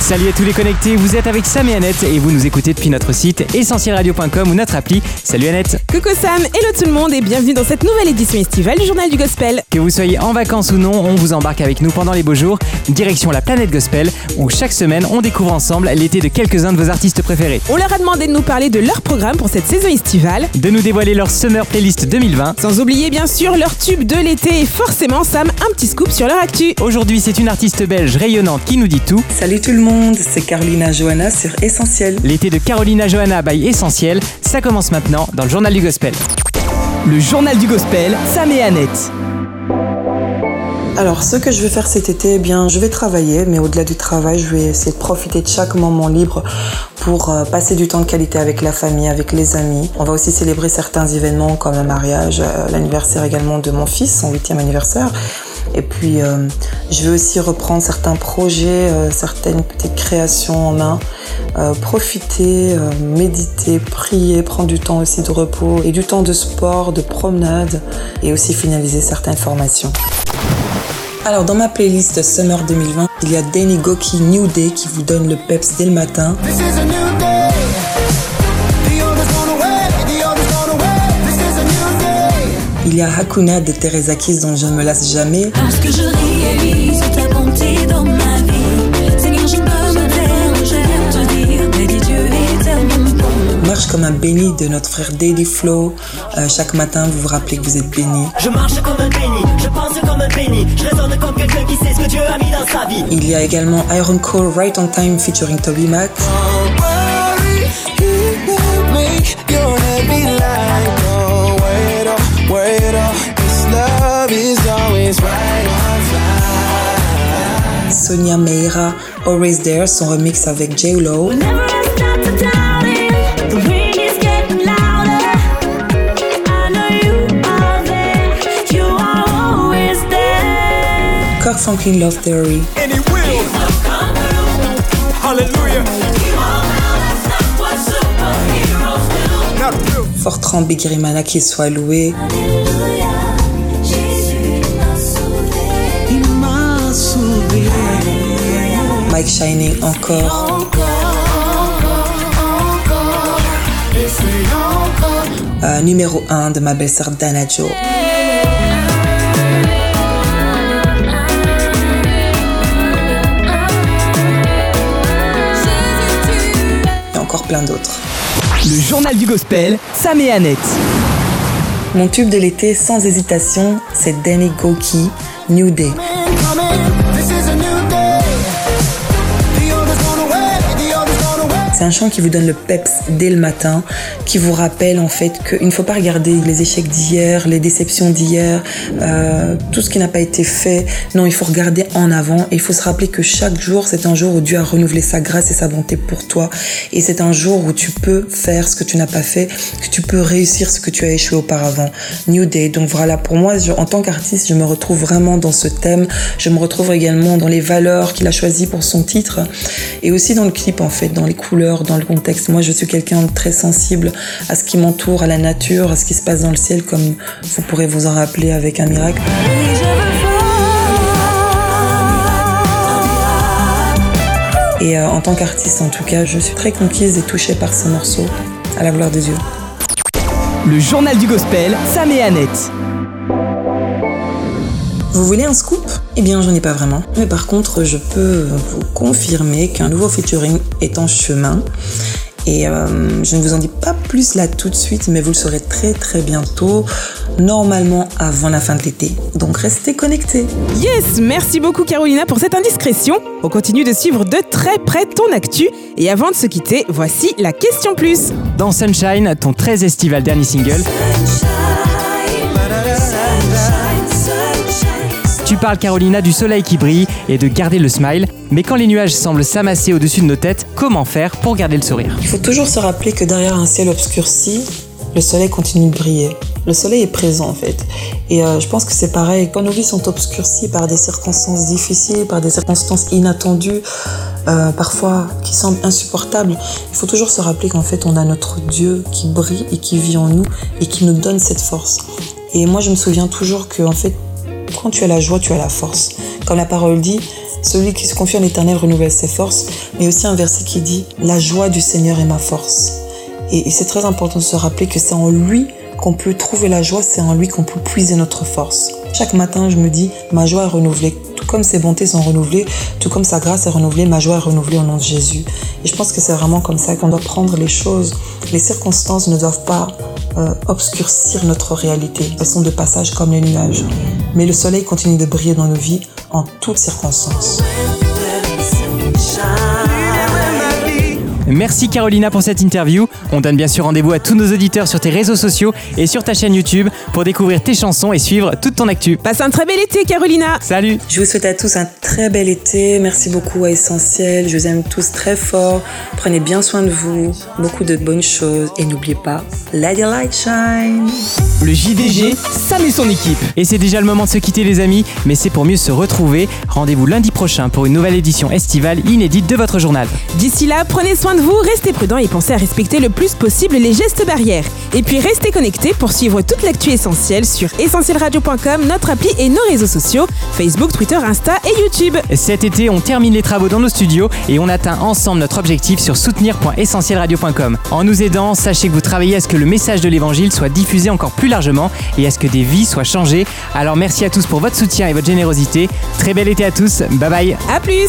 Salut à tous les connectés, vous êtes avec Sam et Annette et vous nous écoutez depuis notre site essentielradio.com ou notre appli. Salut Annette Coucou Sam, hello tout le monde et bienvenue dans cette nouvelle édition estivale du Journal du Gospel. Que vous soyez en vacances ou non, on vous embarque avec nous pendant les beaux jours, direction la planète Gospel, où chaque semaine on découvre ensemble l'été de quelques-uns de vos artistes préférés. On leur a demandé de nous parler de leur programme pour cette saison estivale, De nous dévoiler leur Summer Playlist 2020. sans oublier bien sûr leur tube de l'été et forcément Sam, un petit scoop sur leur actu. Aujourd'hui c'est une artiste belge rayonnante qui nous dit tout. Salut tout le monde, c'est Carolina Johanna sur Essentiel. L'été de Carolina Johanna by Essentiel, ça commence maintenant dans le journal du Gospel. Le journal du gospel, Sam et Annette. Alors, ce que je vais faire cet été, eh bien, je vais travailler, mais au-delà du travail, je vais essayer de profiter de chaque moment libre pour euh, passer du temps de qualité avec la famille, avec les amis. On va aussi célébrer certains événements comme un mariage, euh, l'anniversaire également de mon fils, son huitième anniversaire. Et puis, euh, je vais aussi reprendre certains projets, euh, certaines petites créations en main, euh, profiter, méditer, prier, prendre du temps aussi de repos et du temps de sport, de promenade et aussi finaliser certaines formations. Alors dans ma playlist Summer 2020, il y a Danny Goki New Day qui vous donne le peps dès le matin. Day. Il y a Hakuna de Teresa Kiss dont je ne me lasse jamais. Parce que je réalise ta bonté dans ma vie. Seigneur, je peux me taire, je viens te dire, béni Dieu éternellement. Marche comme un béni de notre frère Daily Flow. Euh, chaque matin, vous vous rappelez que vous êtes béni. Je marche comme un béni, je pense comme un béni, je raisonne comme quelqu'un qui sait ce que Dieu a mis dans sa vie. Il y a également Iron Core Right on Time featuring Toby Mac. Don't worry, Sonia Meira, Always There, son remix avec J. Lo. Never I stop to doubt it. The wind is getting Mike Shining encore. Euh, numéro 1 de ma belle-sœur Dana Joe. Et encore plein d'autres. Le journal du gospel, Sam et Annette. Mon tube de l'été, sans hésitation, c'est Danny Goki, New Day. C'est un chant qui vous donne le peps dès le matin, qui vous rappelle en fait qu'il ne faut pas regarder les échecs d'hier, les déceptions d'hier, euh, tout ce qui n'a pas été fait. Non, il faut regarder en avant et il faut se rappeler que chaque jour, c'est un jour où Dieu a renouvelé sa grâce et sa bonté pour toi. Et c'est un jour où tu peux faire ce que tu n'as pas fait, que tu peux réussir ce que tu as échoué auparavant. New Day. Donc voilà, pour moi, en tant qu'artiste, je me retrouve vraiment dans ce thème. Je me retrouve également dans les valeurs qu'il a choisies pour son titre et aussi dans le clip en fait, dans les couleurs, dans le contexte. Moi, je suis quelqu'un de très sensible à ce qui m'entoure, à la nature, à ce qui se passe dans le ciel, comme vous pourrez vous en rappeler avec un miracle. Et euh, en tant qu'artiste, en tout cas, je suis très conquise et touchée par ce morceau, à la gloire de Dieu. Le journal du gospel, Sam et Annette. Vous voulez un scoop? Eh bien, j'en ai pas vraiment. Mais par contre, je peux vous confirmer qu'un nouveau featuring est en chemin. Et euh, je ne vous en dis pas plus là tout de suite, mais vous le saurez très très bientôt, normalement avant la fin de l'été. Donc restez connectés. Yes, merci beaucoup Carolina pour cette indiscrétion. On continue de suivre de très près ton actu. Et avant de se quitter, voici la question plus. Dans Sunshine, ton très estival dernier single, parles Carolina du soleil qui brille et de garder le smile. Mais quand les nuages semblent s'amasser au-dessus de nos têtes, comment faire pour garder le sourire? Il faut toujours se rappeler que derrière un ciel obscurci, le soleil continue de briller. Le soleil est présent en fait. Et euh, je pense que c'est pareil. Quand nos vies sont obscurcies par des circonstances difficiles, par des circonstances inattendues, euh, parfois qui semblent insupportables, il faut toujours se rappeler qu'en fait on a notre Dieu qui brille et qui vit en nous et qui nous donne cette force. Et moi je me souviens toujours que en fait quand tu as la joie, tu as la force. Comme la parole dit, celui qui se confie en l'éternel renouvelle ses forces, mais aussi un verset qui dit, la joie du Seigneur est ma force. Et, c'est très important de se rappeler que c'est en lui qu'on peut trouver la joie, c'est en lui qu'on peut puiser notre force. Chaque matin, je me dis, ma joie est renouvelée. Tout comme ses bontés sont renouvelées, tout comme sa grâce est renouvelée, ma joie est renouvelée au nom de Jésus. Et je pense que c'est vraiment comme ça qu'on doit prendre les choses. Les circonstances ne doivent pas obscurcir notre réalité. Elles sont de passage comme les nuages. Mais le soleil continue de briller dans nos vies en toutes circonstances. Merci Carolina pour cette interview. On donne bien sûr rendez-vous à tous nos auditeurs sur tes réseaux sociaux et sur ta chaîne YouTube pour découvrir tes chansons et suivre toute ton actu. Passe un très bel été, Carolina. Salut Je vous souhaite à tous un très bel été. Merci beaucoup à Essentiel. Je vous aime tous très fort. Prenez bien soin de vous. Beaucoup de bonnes choses. Et n'oubliez pas, let your light shine. Le JDG, Sam et son équipe. Et c'est déjà le moment de se quitter les amis, mais c'est pour mieux se retrouver. Rendez-vous lundi prochain pour une nouvelle édition estivale inédite de votre journal. D'ici là, prenez soin de vous, restez prudents et pensez à respecter le plus possible les gestes barrières. Et puis restez connectés pour suivre toute l'actu essentielle sur essentielradio.com, notre appli et nos réseaux sociaux, Facebook, Twitter, Insta et YouTube. Cet été, on termine les travaux dans nos studios et on atteint ensemble notre objectif sur soutenir.essentielradio.com. En nous aidant, sachez que vous travaillez à ce que le message de l'évangile soit diffusé encore plus largement et à ce que des vies soient changées. Alors merci à tous pour votre soutien et votre générosité. Très bel été à tous. Bye bye. À plus